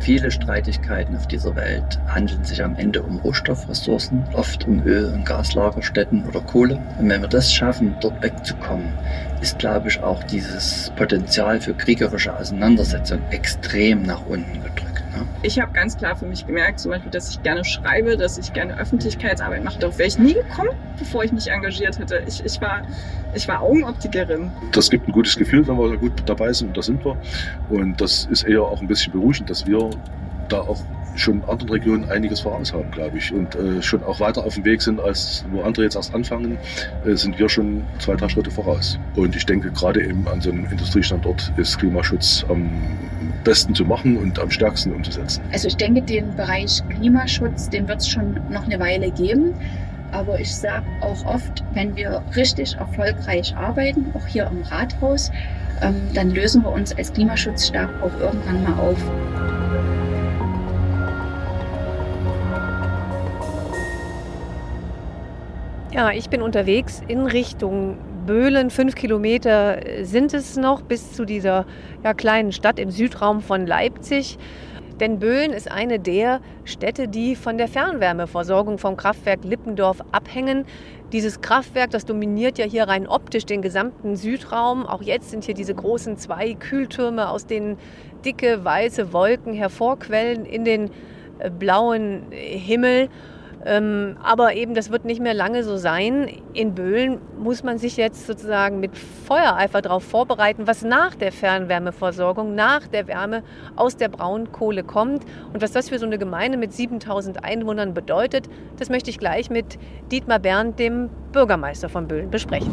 Viele Streitigkeiten auf dieser Welt handeln sich am Ende um Rohstoffressourcen, oft um Öl- und Gaslagerstätten oder Kohle. Und wenn wir das schaffen, dort wegzukommen, ist, glaube ich, auch dieses Potenzial für kriegerische Auseinandersetzung extrem nach unten gedrückt. Ich habe ganz klar für mich gemerkt, zum Beispiel, dass ich gerne schreibe, dass ich gerne Öffentlichkeitsarbeit mache. Darauf wäre ich nie gekommen, bevor ich mich engagiert hätte. Ich, ich, war, ich war Augenoptikerin. Das gibt ein gutes Gefühl, wenn wir da gut dabei sind und da sind wir. Und das ist eher auch ein bisschen beruhigend, dass wir da auch schon in anderen Regionen einiges voraus haben, glaube ich. Und äh, schon auch weiter auf dem Weg sind, als wo andere jetzt erst anfangen, äh, sind wir schon zwei, drei Schritte voraus. Und ich denke, gerade eben an so einem Industriestandort ist Klimaschutz am besten zu machen und am stärksten umzusetzen. Also ich denke, den Bereich Klimaschutz, den wird es schon noch eine Weile geben. Aber ich sage auch oft, wenn wir richtig erfolgreich arbeiten, auch hier im Rathaus, ähm, dann lösen wir uns als Klimaschutzstab auch irgendwann mal auf. Ja, ich bin unterwegs in Richtung Böhlen. Fünf Kilometer sind es noch bis zu dieser ja, kleinen Stadt im Südraum von Leipzig. Denn Böhlen ist eine der Städte, die von der Fernwärmeversorgung vom Kraftwerk Lippendorf abhängen. Dieses Kraftwerk, das dominiert ja hier rein optisch den gesamten Südraum. Auch jetzt sind hier diese großen zwei Kühltürme, aus denen dicke weiße Wolken hervorquellen in den äh, blauen Himmel. Ähm, aber eben, das wird nicht mehr lange so sein. In Böhlen muss man sich jetzt sozusagen mit Feuereifer darauf vorbereiten, was nach der Fernwärmeversorgung, nach der Wärme aus der Braunkohle kommt. Und was das für so eine Gemeinde mit 7000 Einwohnern bedeutet, das möchte ich gleich mit Dietmar Berndt, dem Bürgermeister von Böhlen, besprechen.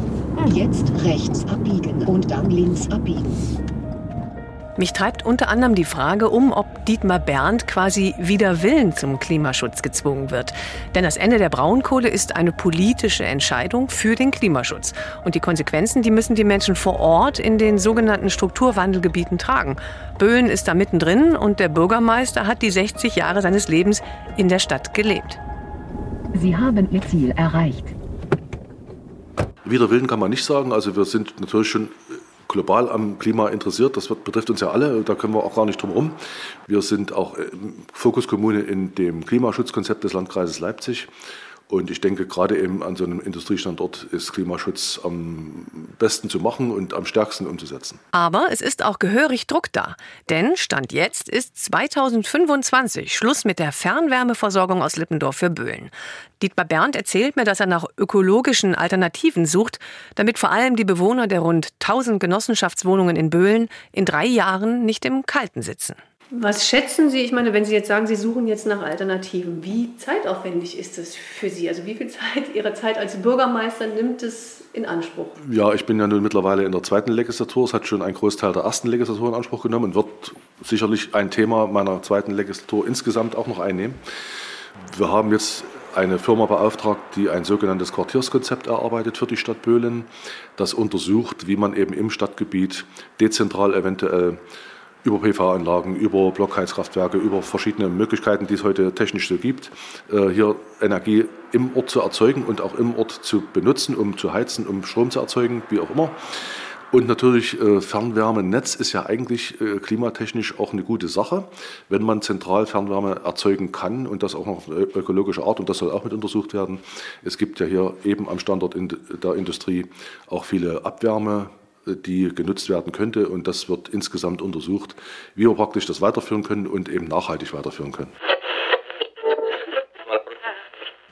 Jetzt rechts abbiegen und dann links abbiegen. Mich treibt unter anderem die Frage um, ob Dietmar Berndt quasi wider Willen zum Klimaschutz gezwungen wird. Denn das Ende der Braunkohle ist eine politische Entscheidung für den Klimaschutz. Und die Konsequenzen, die müssen die Menschen vor Ort in den sogenannten Strukturwandelgebieten tragen. Böhlen ist da mittendrin und der Bürgermeister hat die 60 Jahre seines Lebens in der Stadt gelebt. Sie haben Ihr Ziel erreicht. Wider Willen kann man nicht sagen. Also wir sind natürlich schon global am Klima interessiert. Das wird, betrifft uns ja alle, da können wir auch gar nicht drum herum. Wir sind auch äh, Fokuskommune in dem Klimaschutzkonzept des Landkreises Leipzig. Und ich denke, gerade eben an so einem Industriestandort ist Klimaschutz am besten zu machen und am stärksten umzusetzen. Aber es ist auch gehörig Druck da. Denn Stand jetzt ist 2025 Schluss mit der Fernwärmeversorgung aus Lippendorf für Böhlen. Dietmar Berndt erzählt mir, dass er nach ökologischen Alternativen sucht, damit vor allem die Bewohner der rund 1000 Genossenschaftswohnungen in Böhlen in drei Jahren nicht im Kalten sitzen. Was schätzen Sie, ich meine, wenn Sie jetzt sagen, Sie suchen jetzt nach Alternativen, wie zeitaufwendig ist das für Sie? Also wie viel Zeit Ihrer Zeit als Bürgermeister nimmt es in Anspruch? Ja, ich bin ja nun mittlerweile in der zweiten Legislatur. Es hat schon einen Großteil der ersten Legislatur in Anspruch genommen und wird sicherlich ein Thema meiner zweiten Legislatur insgesamt auch noch einnehmen. Wir haben jetzt eine Firma beauftragt, die ein sogenanntes Quartierskonzept erarbeitet für die Stadt Böhlen, das untersucht, wie man eben im Stadtgebiet dezentral eventuell über PV-Anlagen, über Blockheizkraftwerke, über verschiedene Möglichkeiten, die es heute technisch so gibt, äh, hier Energie im Ort zu erzeugen und auch im Ort zu benutzen, um zu heizen, um Strom zu erzeugen, wie auch immer. Und natürlich äh, Fernwärmenetz ist ja eigentlich äh, klimatechnisch auch eine gute Sache, wenn man zentral Fernwärme erzeugen kann und das auch noch auf ökologische Art und das soll auch mit untersucht werden. Es gibt ja hier eben am Standort der Industrie auch viele Abwärme die genutzt werden könnte. Und das wird insgesamt untersucht, wie wir praktisch das weiterführen können und eben nachhaltig weiterführen können.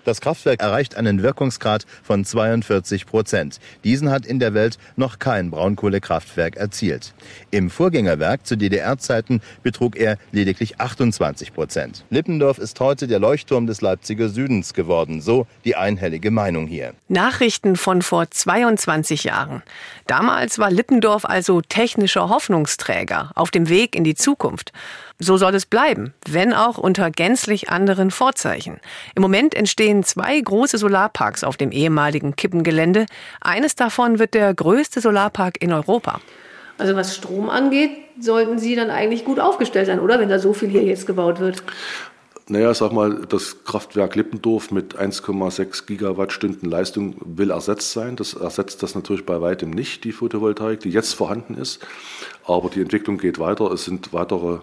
Das Kraftwerk erreicht einen Wirkungsgrad von 42 Prozent. Diesen hat in der Welt noch kein Braunkohlekraftwerk erzielt. Im Vorgängerwerk zu DDR-Zeiten betrug er lediglich 28 Prozent. Lippendorf ist heute der Leuchtturm des Leipziger Südens geworden, so die einhellige Meinung hier. Nachrichten von vor 22 Jahren. Damals war Lippendorf also technischer Hoffnungsträger auf dem Weg in die Zukunft. So soll es bleiben, wenn auch unter gänzlich anderen Vorzeichen. Im Moment entstehen zwei große Solarparks auf dem ehemaligen Kippengelände. Eines davon wird der größte Solarpark in Europa. Also was Strom angeht, sollten Sie dann eigentlich gut aufgestellt sein, oder? Wenn da so viel hier jetzt gebaut wird. Naja, sag mal, das Kraftwerk Lippendorf mit 1,6 Gigawattstunden Leistung will ersetzt sein. Das ersetzt das natürlich bei weitem nicht, die Photovoltaik, die jetzt vorhanden ist. aber die Entwicklung geht weiter. Es sind weitere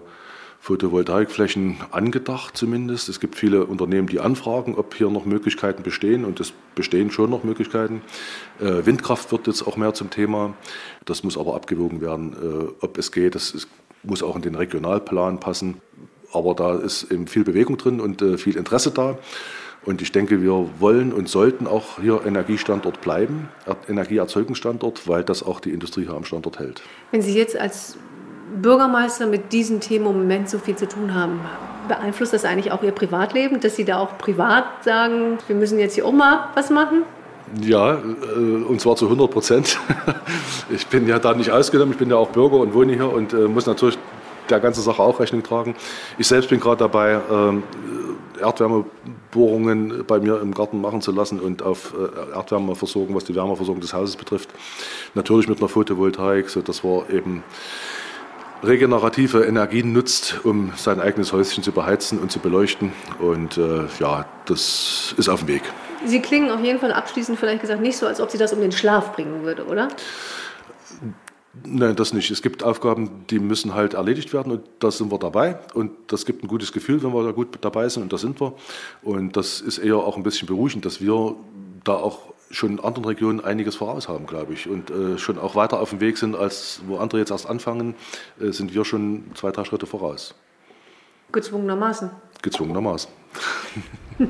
Photovoltaikflächen angedacht zumindest. Es gibt viele Unternehmen, die anfragen, ob hier noch Möglichkeiten bestehen und es bestehen schon noch Möglichkeiten. Äh, Windkraft wird jetzt auch mehr zum Thema. Das muss aber abgewogen werden, äh, ob es geht. Das ist, muss auch in den Regionalplan passen. Aber da ist eben viel Bewegung drin und äh, viel Interesse da. Und ich denke, wir wollen und sollten auch hier Energiestandort bleiben, Energieerzeugungsstandort, weil das auch die Industrie hier am Standort hält. Wenn Sie jetzt als Bürgermeister mit diesen Themen im Moment so viel zu tun haben, beeinflusst das eigentlich auch Ihr Privatleben, dass Sie da auch privat sagen, wir müssen jetzt hier auch mal was machen? Ja, äh, und zwar zu 100 Prozent. Ich bin ja da nicht ausgenommen, ich bin ja auch Bürger und wohne hier und äh, muss natürlich der ganzen Sache auch Rechnung tragen. Ich selbst bin gerade dabei, ähm, Erdwärmebohrungen bei mir im Garten machen zu lassen und auf äh, Erdwärmeversorgung, was die Wärmeversorgung des Hauses betrifft. Natürlich mit einer Photovoltaik, sodass wir eben regenerative Energien nutzt, um sein eigenes Häuschen zu beheizen und zu beleuchten. Und äh, ja, das ist auf dem Weg. Sie klingen auf jeden Fall abschließend vielleicht gesagt nicht so, als ob Sie das um den Schlaf bringen würde, oder? Nein, das nicht. Es gibt Aufgaben, die müssen halt erledigt werden und da sind wir dabei. Und das gibt ein gutes Gefühl, wenn wir da gut dabei sind und da sind wir. Und das ist eher auch ein bisschen beruhigend, dass wir da auch schon in anderen Regionen einiges voraus haben, glaube ich. Und äh, schon auch weiter auf dem Weg sind, als wo andere jetzt erst anfangen, äh, sind wir schon zwei, drei Schritte voraus. Gezwungenermaßen. Gezwungenermaßen.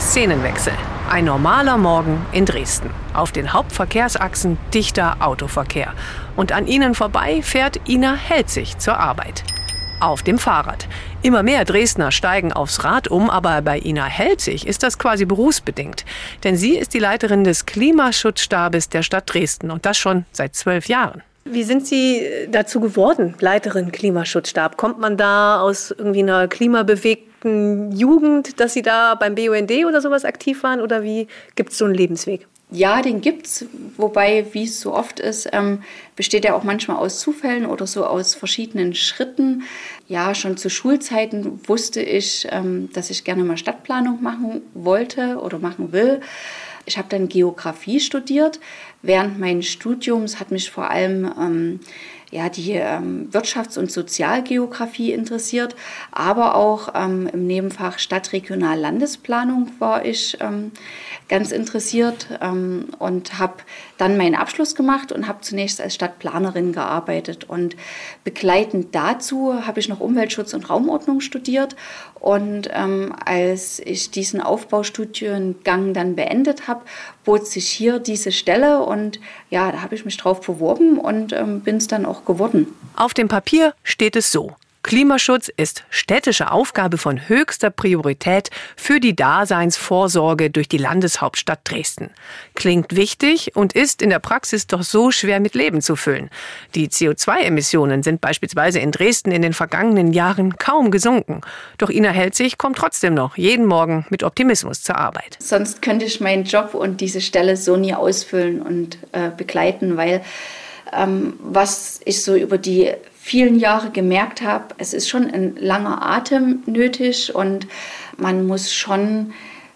Szenenwechsel. Ein normaler Morgen in Dresden. Auf den Hauptverkehrsachsen dichter Autoverkehr. Und an ihnen vorbei fährt Ina Helzig zur Arbeit. Auf dem Fahrrad. Immer mehr Dresdner steigen aufs Rad um, aber bei Ina Helzig ist das quasi berufsbedingt. Denn sie ist die Leiterin des Klimaschutzstabes der Stadt Dresden und das schon seit zwölf Jahren. Wie sind Sie dazu geworden, Leiterin Klimaschutzstab? Kommt man da aus irgendwie einer klimabewegten Jugend, dass Sie da beim BUND oder sowas aktiv waren? Oder wie gibt es so einen Lebensweg? Ja, den gibt's, wobei, wie es so oft ist, ähm, besteht er auch manchmal aus Zufällen oder so aus verschiedenen Schritten. Ja, schon zu Schulzeiten wusste ich, ähm, dass ich gerne mal Stadtplanung machen wollte oder machen will. Ich habe dann Geografie studiert. Während meines Studiums hat mich vor allem ähm, ja, die ähm, Wirtschafts- und Sozialgeografie interessiert, aber auch ähm, im Nebenfach Stadtregional Landesplanung war ich ähm, ganz interessiert ähm, und habe dann meinen Abschluss gemacht und habe zunächst als Stadtplanerin gearbeitet. Und begleitend dazu habe ich noch Umweltschutz und Raumordnung studiert. Und ähm, als ich diesen Aufbaustudiengang dann beendet habe, bot sich hier diese Stelle und ja, da habe ich mich drauf beworben und ähm, bin es dann auch geworden. Auf dem Papier steht es so. Klimaschutz ist städtische Aufgabe von höchster Priorität für die Daseinsvorsorge durch die Landeshauptstadt Dresden. Klingt wichtig und ist in der Praxis doch so schwer mit Leben zu füllen. Die CO2-Emissionen sind beispielsweise in Dresden in den vergangenen Jahren kaum gesunken. Doch Ina Helzig kommt trotzdem noch jeden Morgen mit Optimismus zur Arbeit. Sonst könnte ich meinen Job und diese Stelle so nie ausfüllen und äh, begleiten, weil ähm, was ich so über die vielen Jahre gemerkt habe, es ist schon ein langer Atem nötig und man muss schon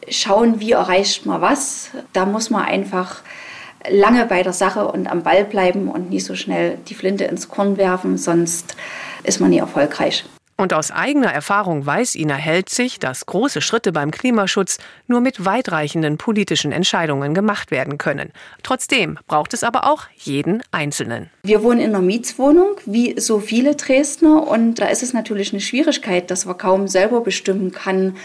schauen, wie erreicht man was. Da muss man einfach lange bei der Sache und am Ball bleiben und nicht so schnell die Flinte ins Korn werfen, sonst ist man nie erfolgreich. Und aus eigener Erfahrung weiß Ina Helzig, dass große Schritte beim Klimaschutz nur mit weitreichenden politischen Entscheidungen gemacht werden können. Trotzdem braucht es aber auch jeden Einzelnen. Wir wohnen in einer Mietswohnung, wie so viele Dresdner, und da ist es natürlich eine Schwierigkeit, dass man kaum selber bestimmen kann,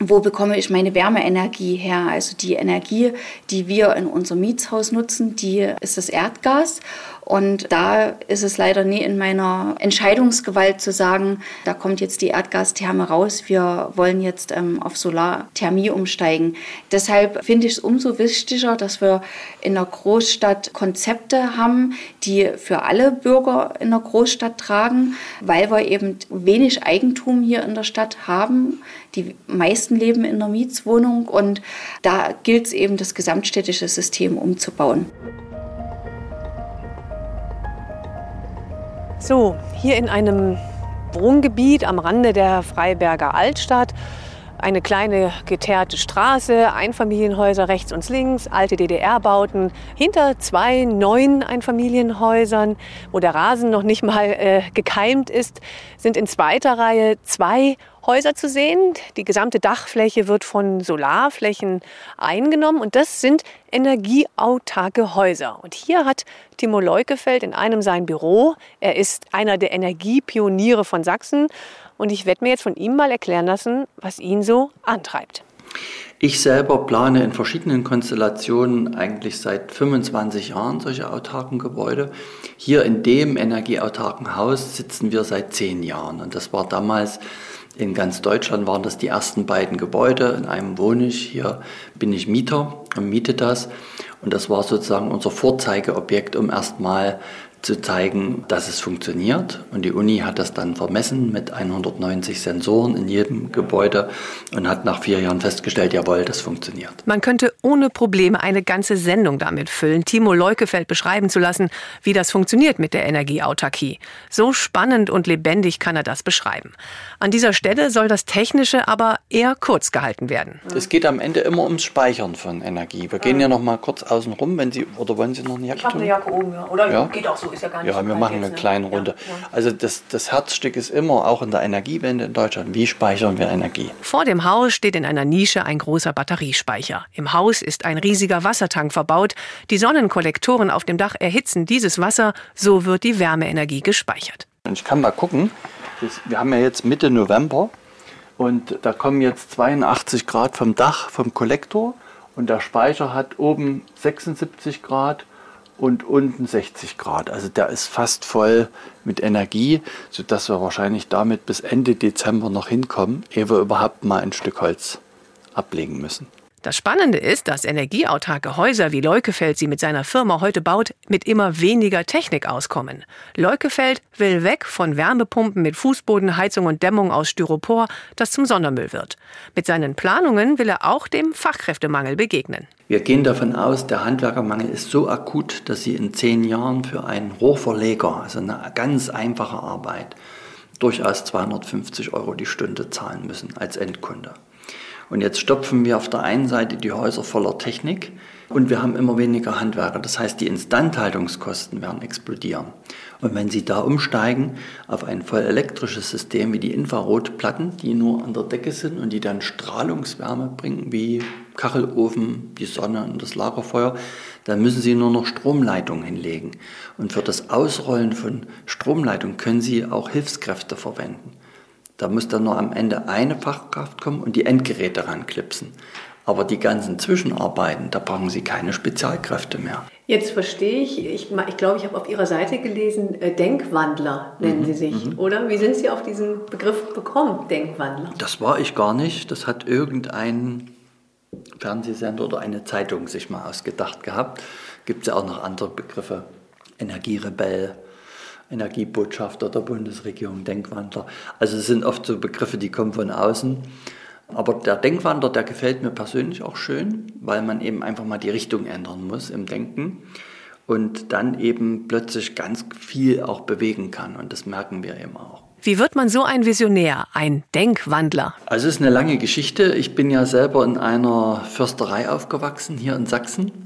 wo bekomme ich meine Wärmeenergie her? Also die Energie, die wir in unserem Mietshaus nutzen, die ist das Erdgas. Und da ist es leider nie in meiner Entscheidungsgewalt zu sagen, da kommt jetzt die Erdgastherme raus, wir wollen jetzt ähm, auf Solarthermie umsteigen. Deshalb finde ich es umso wichtiger, dass wir in der Großstadt Konzepte haben, die für alle Bürger in der Großstadt tragen, weil wir eben wenig Eigentum hier in der Stadt haben. Die meisten leben in der Mietswohnung und da gilt es eben, das gesamtstädtische System umzubauen. So, hier in einem Wohngebiet am Rande der Freiberger Altstadt. Eine kleine geteerte Straße, Einfamilienhäuser rechts und links, alte DDR-Bauten, hinter zwei neuen Einfamilienhäusern, wo der Rasen noch nicht mal äh, gekeimt ist, sind in zweiter Reihe zwei Häuser zu sehen. Die gesamte Dachfläche wird von Solarflächen eingenommen und das sind energieautarke Häuser. Und hier hat Timo Leukefeld in einem sein Büro. Er ist einer der Energiepioniere von Sachsen und ich werde mir jetzt von ihm mal erklären lassen, was ihn so antreibt. Ich selber plane in verschiedenen Konstellationen eigentlich seit 25 Jahren solche autarken Gebäude. Hier in dem energieautarken Haus sitzen wir seit zehn Jahren und das war damals in ganz Deutschland waren das die ersten beiden Gebäude. In einem wohne ich, hier bin ich Mieter und miete das. Und das war sozusagen unser Vorzeigeobjekt, um erstmal zu zeigen, dass es funktioniert. Und die Uni hat das dann vermessen mit 190 Sensoren in jedem Gebäude und hat nach vier Jahren festgestellt, jawohl, das funktioniert. Man könnte ohne Probleme eine ganze Sendung damit füllen, Timo Leukefeld beschreiben zu lassen, wie das funktioniert mit der Energieautarkie. So spannend und lebendig kann er das beschreiben. An dieser Stelle soll das Technische aber eher kurz gehalten werden. Es geht am Ende immer ums Speichern von Energie. Wir gehen ja noch mal kurz außen rum, wenn Sie oder wollen Sie noch eine Jacke Ich habe eine Jacke oben, ja. Oder Ja. geht auch so, ist ja gar nicht Ja, so wir machen jetzt, eine ne? kleine Runde. Ja, ja. Also das, das Herzstück ist immer, auch in der Energiewende in Deutschland, wie speichern wir Energie? Vor dem Haus steht in einer Nische ein großer Batteriespeicher. Im Haus ist ein riesiger Wassertank verbaut. Die Sonnenkollektoren auf dem Dach erhitzen dieses Wasser, so wird die Wärmeenergie gespeichert. Und ich kann mal gucken, wir haben ja jetzt Mitte November und da kommen jetzt 82 Grad vom Dach, vom Kollektor und der Speicher hat oben 76 Grad und unten 60 Grad. Also der ist fast voll mit Energie, sodass wir wahrscheinlich damit bis Ende Dezember noch hinkommen, ehe wir überhaupt mal ein Stück Holz ablegen müssen. Das Spannende ist, dass energieautarke Häuser wie Leukefeld sie mit seiner Firma heute baut, mit immer weniger Technik auskommen. Leukefeld will weg von Wärmepumpen mit Fußbodenheizung und Dämmung aus Styropor, das zum Sondermüll wird. Mit seinen Planungen will er auch dem Fachkräftemangel begegnen. Wir gehen davon aus, der Handwerkermangel ist so akut, dass Sie in zehn Jahren für einen Rohrverleger, also eine ganz einfache Arbeit, durchaus 250 Euro die Stunde zahlen müssen als Endkunde. Und jetzt stopfen wir auf der einen Seite die Häuser voller Technik und wir haben immer weniger Handwerker. Das heißt, die Instandhaltungskosten werden explodieren. Und wenn Sie da umsteigen auf ein voll elektrisches System wie die Infrarotplatten, die nur an der Decke sind und die dann Strahlungswärme bringen, wie Kachelofen, die Sonne und das Lagerfeuer, dann müssen Sie nur noch Stromleitungen hinlegen. Und für das Ausrollen von Stromleitungen können Sie auch Hilfskräfte verwenden. Da muss dann nur am Ende eine Fachkraft kommen und die Endgeräte ranklipsen. Aber die ganzen Zwischenarbeiten, da brauchen Sie keine Spezialkräfte mehr. Jetzt verstehe ich, ich, ich glaube, ich habe auf Ihrer Seite gelesen, äh, Denkwandler nennen Mhm, Sie sich, oder? Wie sind Sie auf diesen Begriff gekommen, Denkwandler? Das war ich gar nicht. Das hat irgendein Fernsehsender oder eine Zeitung sich mal ausgedacht gehabt. Gibt es ja auch noch andere Begriffe. Energierebell, Energiebotschafter der Bundesregierung, Denkwandler. Also es sind oft so Begriffe, die kommen von außen. Aber der Denkwandler, der gefällt mir persönlich auch schön, weil man eben einfach mal die Richtung ändern muss im Denken und dann eben plötzlich ganz viel auch bewegen kann. Und das merken wir eben auch. Wie wird man so ein Visionär, ein Denkwandler? Also es ist eine lange Geschichte. Ich bin ja selber in einer Försterei aufgewachsen, hier in Sachsen.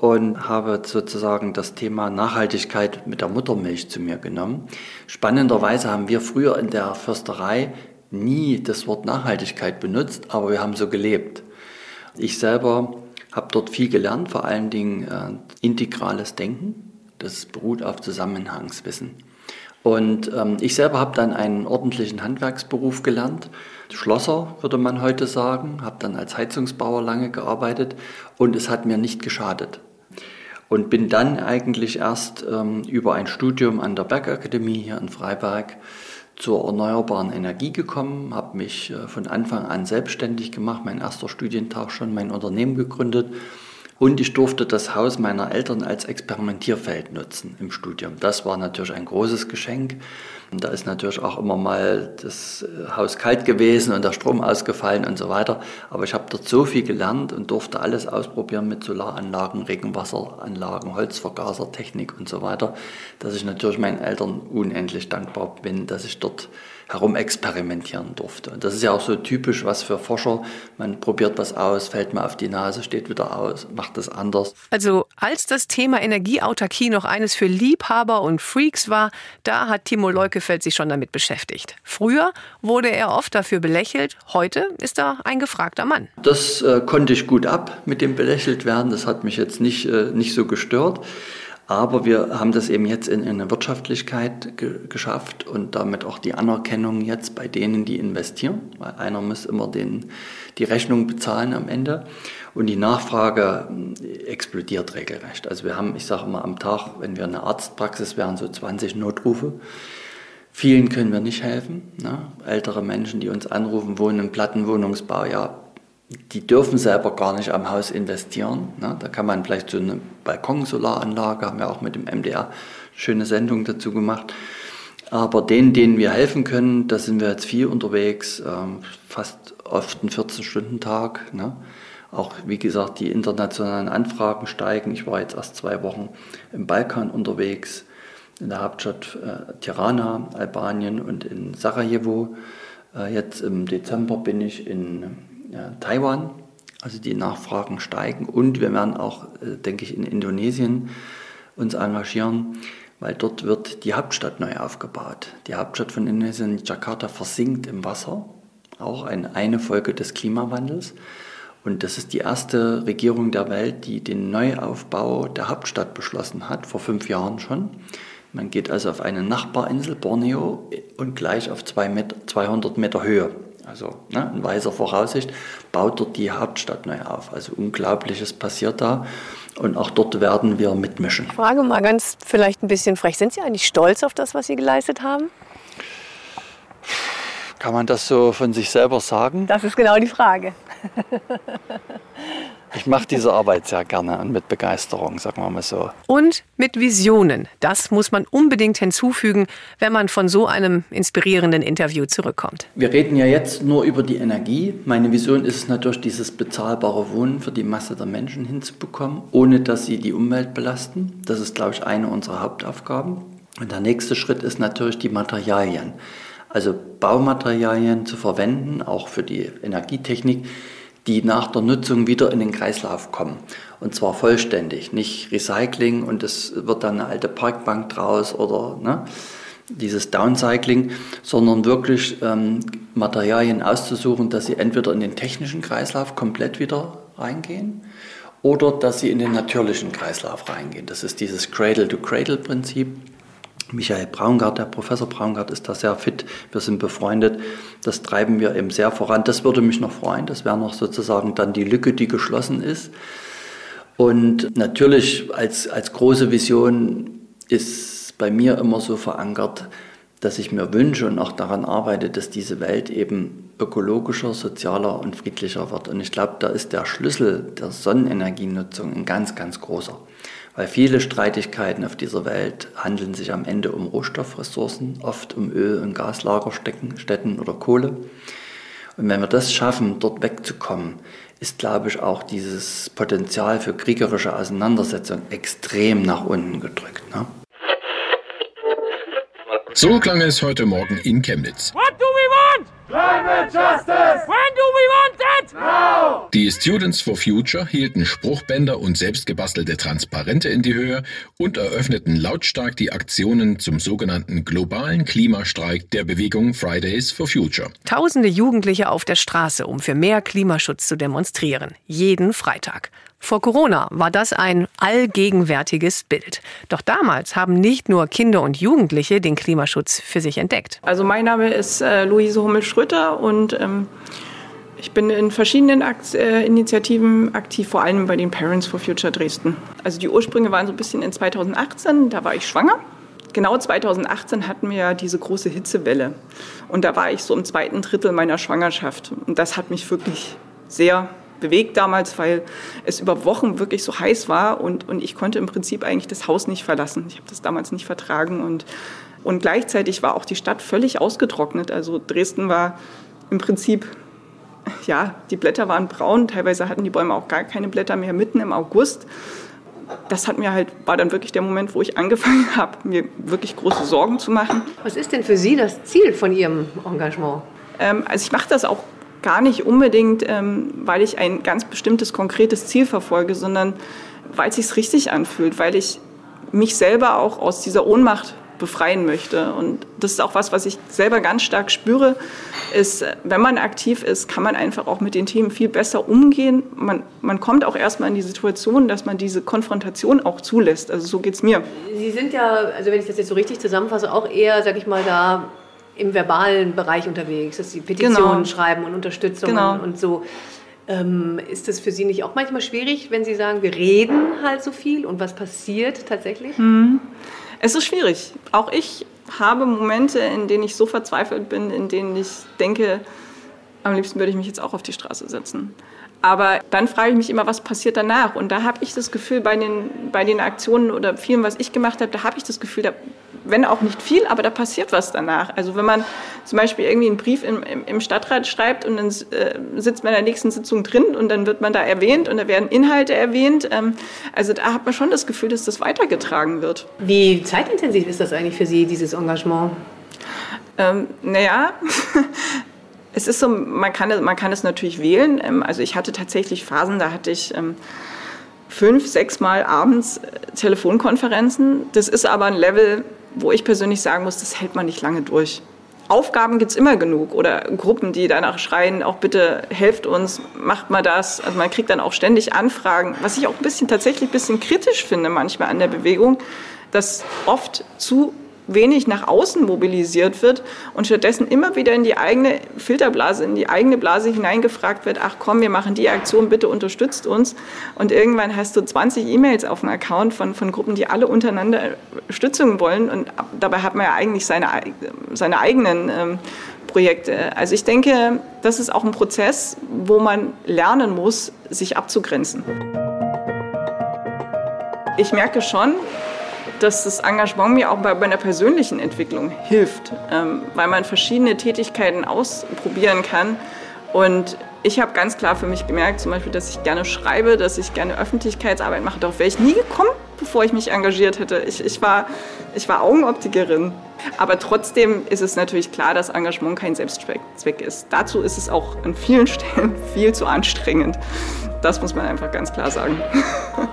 Und habe sozusagen das Thema Nachhaltigkeit mit der Muttermilch zu mir genommen. Spannenderweise haben wir früher in der Försterei nie das Wort Nachhaltigkeit benutzt, aber wir haben so gelebt. Ich selber habe dort viel gelernt, vor allen Dingen äh, integrales Denken. Das beruht auf Zusammenhangswissen. Und ähm, ich selber habe dann einen ordentlichen Handwerksberuf gelernt. Schlosser würde man heute sagen, habe dann als Heizungsbauer lange gearbeitet und es hat mir nicht geschadet. Und bin dann eigentlich erst ähm, über ein Studium an der Bergakademie hier in Freiberg zur erneuerbaren Energie gekommen, habe mich äh, von Anfang an selbstständig gemacht, mein erster Studientag schon, mein Unternehmen gegründet und ich durfte das Haus meiner Eltern als Experimentierfeld nutzen im Studium. Das war natürlich ein großes Geschenk. Und da ist natürlich auch immer mal das äh, Haus kalt gewesen und der Strom ausgefallen und so weiter. Aber ich habe dort so viel gelernt und durfte alles ausprobieren mit Solaranlagen, Regenwasseranlagen, Holzvergasertechnik und so weiter, dass ich natürlich meinen Eltern unendlich dankbar bin, dass ich dort herumexperimentieren durfte. Und das ist ja auch so typisch was für Forscher. Man probiert was aus, fällt mal auf die Nase, steht wieder aus, macht das anders. Also als das Thema Energieautarkie noch eines für Liebhaber und Freaks war, da hat Timo Leukefeld sich schon damit beschäftigt. Früher wurde er oft dafür belächelt, heute ist er ein gefragter Mann. Das äh, konnte ich gut ab mit dem belächelt werden, das hat mich jetzt nicht, äh, nicht so gestört. Aber wir haben das eben jetzt in, in eine Wirtschaftlichkeit ge geschafft und damit auch die Anerkennung jetzt bei denen, die investieren, weil einer muss immer den, die Rechnung bezahlen am Ende. Und die Nachfrage äh, explodiert regelrecht. Also wir haben, ich sage immer am Tag, wenn wir eine Arztpraxis wären, so 20 Notrufe. Vielen können wir nicht helfen. Ne? Ältere Menschen, die uns anrufen, wohnen im Plattenwohnungsbau, ja, die dürfen selber gar nicht am Haus investieren. Ne? Da kann man vielleicht so eine Balkonsolaranlage, haben wir auch mit dem MDR schöne Sendung dazu gemacht. Aber denen, denen wir helfen können, da sind wir jetzt viel unterwegs, ähm, fast oft einen 14-Stunden-Tag. Ne? Auch wie gesagt, die internationalen Anfragen steigen. Ich war jetzt erst zwei Wochen im Balkan unterwegs, in der Hauptstadt äh, Tirana, Albanien und in Sarajevo. Äh, jetzt im Dezember bin ich in Taiwan. Also die Nachfragen steigen und wir werden auch, äh, denke ich, in Indonesien uns engagieren, weil dort wird die Hauptstadt neu aufgebaut. Die Hauptstadt von Indonesien, Jakarta, versinkt im Wasser, auch eine, eine Folge des Klimawandels. Und das ist die erste Regierung der Welt, die den Neuaufbau der Hauptstadt beschlossen hat, vor fünf Jahren schon. Man geht also auf eine Nachbarinsel, Borneo, und gleich auf 200 Meter Höhe also ne, in weiser Voraussicht, baut dort die Hauptstadt neu auf. Also Unglaubliches passiert da und auch dort werden wir mitmischen. Ich frage mal ganz vielleicht ein bisschen frech, sind Sie eigentlich stolz auf das, was Sie geleistet haben? Kann man das so von sich selber sagen? Das ist genau die Frage. Ich mache diese Arbeit sehr gerne und mit Begeisterung, sagen wir mal so. Und mit Visionen. Das muss man unbedingt hinzufügen, wenn man von so einem inspirierenden Interview zurückkommt. Wir reden ja jetzt nur über die Energie. Meine Vision ist es natürlich, dieses bezahlbare Wohnen für die Masse der Menschen hinzubekommen, ohne dass sie die Umwelt belasten. Das ist, glaube ich, eine unserer Hauptaufgaben. Und der nächste Schritt ist natürlich die Materialien. Also Baumaterialien zu verwenden, auch für die Energietechnik, die nach der Nutzung wieder in den Kreislauf kommen. Und zwar vollständig, nicht Recycling und es wird dann eine alte Parkbank draus oder ne, dieses Downcycling, sondern wirklich ähm, Materialien auszusuchen, dass sie entweder in den technischen Kreislauf komplett wieder reingehen oder dass sie in den natürlichen Kreislauf reingehen. Das ist dieses Cradle-to-Cradle-Prinzip. Michael Braungart, der Professor Braungart ist da sehr fit. Wir sind befreundet. Das treiben wir eben sehr voran. Das würde mich noch freuen. Das wäre noch sozusagen dann die Lücke, die geschlossen ist. Und natürlich als, als große Vision ist bei mir immer so verankert, dass ich mir wünsche und auch daran arbeite, dass diese Welt eben ökologischer, sozialer und friedlicher wird. Und ich glaube, da ist der Schlüssel der Sonnenenergienutzung ein ganz, ganz großer. Weil viele Streitigkeiten auf dieser Welt handeln sich am Ende um Rohstoffressourcen, oft um Öl- und Gaslagerstätten oder Kohle. Und wenn wir das schaffen, dort wegzukommen, ist, glaube ich, auch dieses Potenzial für kriegerische Auseinandersetzung extrem nach unten gedrückt. Ne? So klang es heute Morgen in Chemnitz. What do we want? Climate Justice! When do we want it? Now! Die Students for Future hielten Spruchbänder und selbstgebastelte Transparente in die Höhe und eröffneten lautstark die Aktionen zum sogenannten globalen Klimastreik der Bewegung Fridays for Future. Tausende Jugendliche auf der Straße, um für mehr Klimaschutz zu demonstrieren. Jeden Freitag. Vor Corona war das ein allgegenwärtiges Bild. Doch damals haben nicht nur Kinder und Jugendliche den Klimaschutz für sich entdeckt. Also mein Name ist äh, Luise Hummel-Schröter und ähm, ich bin in verschiedenen Akt äh, Initiativen aktiv, vor allem bei den Parents for Future Dresden. Also die Ursprünge waren so ein bisschen in 2018, da war ich schwanger. Genau 2018 hatten wir ja diese große Hitzewelle. Und da war ich so im zweiten Drittel meiner Schwangerschaft. Und das hat mich wirklich sehr bewegt damals, weil es über Wochen wirklich so heiß war und, und ich konnte im Prinzip eigentlich das Haus nicht verlassen. Ich habe das damals nicht vertragen und, und gleichzeitig war auch die Stadt völlig ausgetrocknet. Also Dresden war im Prinzip, ja, die Blätter waren braun, teilweise hatten die Bäume auch gar keine Blätter mehr mitten im August. das hat mir halt, war dann wirklich der Moment, wo ich angefangen habe, mir wirklich große Sorgen zu machen. Was ist denn für Sie das Ziel von Ihrem Engagement? Ähm, also ich mache das auch gar nicht unbedingt, ähm, weil ich ein ganz bestimmtes, konkretes Ziel verfolge, sondern weil es sich richtig anfühlt, weil ich mich selber auch aus dieser Ohnmacht befreien möchte. Und das ist auch was, was ich selber ganz stark spüre, ist, wenn man aktiv ist, kann man einfach auch mit den Themen viel besser umgehen. Man, man kommt auch erstmal in die Situation, dass man diese Konfrontation auch zulässt. Also so geht es mir. Sie sind ja, also wenn ich das jetzt so richtig zusammenfasse, auch eher, sag ich mal, da im verbalen Bereich unterwegs, dass Sie Petitionen genau. schreiben und Unterstützung genau. und so. Ähm, ist das für Sie nicht auch manchmal schwierig, wenn Sie sagen, wir reden halt so viel und was passiert tatsächlich? Hm. Es ist schwierig. Auch ich habe Momente, in denen ich so verzweifelt bin, in denen ich denke, am liebsten würde ich mich jetzt auch auf die Straße setzen. Aber dann frage ich mich immer, was passiert danach? Und da habe ich das Gefühl, bei den, bei den Aktionen oder vielen, was ich gemacht habe, da habe ich das Gefühl, da wenn auch nicht viel, aber da passiert was danach. Also wenn man zum Beispiel irgendwie einen Brief im, im Stadtrat schreibt und dann äh, sitzt man in der nächsten Sitzung drin und dann wird man da erwähnt und da werden Inhalte erwähnt. Ähm, also da hat man schon das Gefühl, dass das weitergetragen wird. Wie zeitintensiv ist das eigentlich für Sie, dieses Engagement? Ähm, naja, es ist so, man kann, man kann es natürlich wählen. Ähm, also ich hatte tatsächlich Phasen, da hatte ich ähm, fünf, sechs Mal abends äh, Telefonkonferenzen. Das ist aber ein Level, wo ich persönlich sagen muss, das hält man nicht lange durch. Aufgaben gibt es immer genug oder Gruppen, die danach schreien, auch bitte helft uns, macht mal das. Also man kriegt dann auch ständig Anfragen, was ich auch ein bisschen tatsächlich ein bisschen kritisch finde manchmal an der Bewegung, dass oft zu wenig nach außen mobilisiert wird und stattdessen immer wieder in die eigene Filterblase, in die eigene Blase hineingefragt wird, ach komm, wir machen die Aktion, bitte unterstützt uns. Und irgendwann hast du 20 E-Mails auf dem Account von, von Gruppen, die alle untereinander Stützung wollen und dabei hat man ja eigentlich seine, seine eigenen ähm, Projekte. Also ich denke, das ist auch ein Prozess, wo man lernen muss, sich abzugrenzen. Ich merke schon, dass das Engagement mir auch bei meiner persönlichen Entwicklung hilft, ähm, weil man verschiedene Tätigkeiten ausprobieren kann. Und ich habe ganz klar für mich gemerkt, zum Beispiel, dass ich gerne schreibe, dass ich gerne Öffentlichkeitsarbeit mache. Darauf wäre ich nie gekommen, bevor ich mich engagiert hätte. Ich, ich, war, ich war Augenoptikerin. Aber trotzdem ist es natürlich klar, dass Engagement kein Selbstzweck ist. Dazu ist es auch an vielen Stellen viel zu anstrengend. Das muss man einfach ganz klar sagen.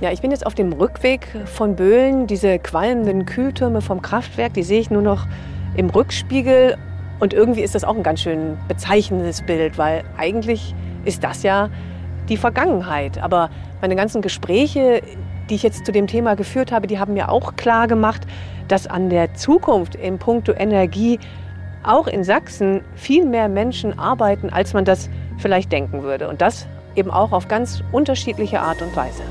Ja, ich bin jetzt auf dem Rückweg von Böhlen. Diese qualmenden Kühltürme vom Kraftwerk, die sehe ich nur noch im Rückspiegel. Und irgendwie ist das auch ein ganz schön bezeichnendes Bild, weil eigentlich ist das ja die Vergangenheit. Aber meine ganzen Gespräche, die ich jetzt zu dem Thema geführt habe, die haben mir auch klar gemacht, dass an der Zukunft im Punkto Energie auch in Sachsen viel mehr Menschen arbeiten, als man das vielleicht denken würde. Und das eben auch auf ganz unterschiedliche Art und Weise.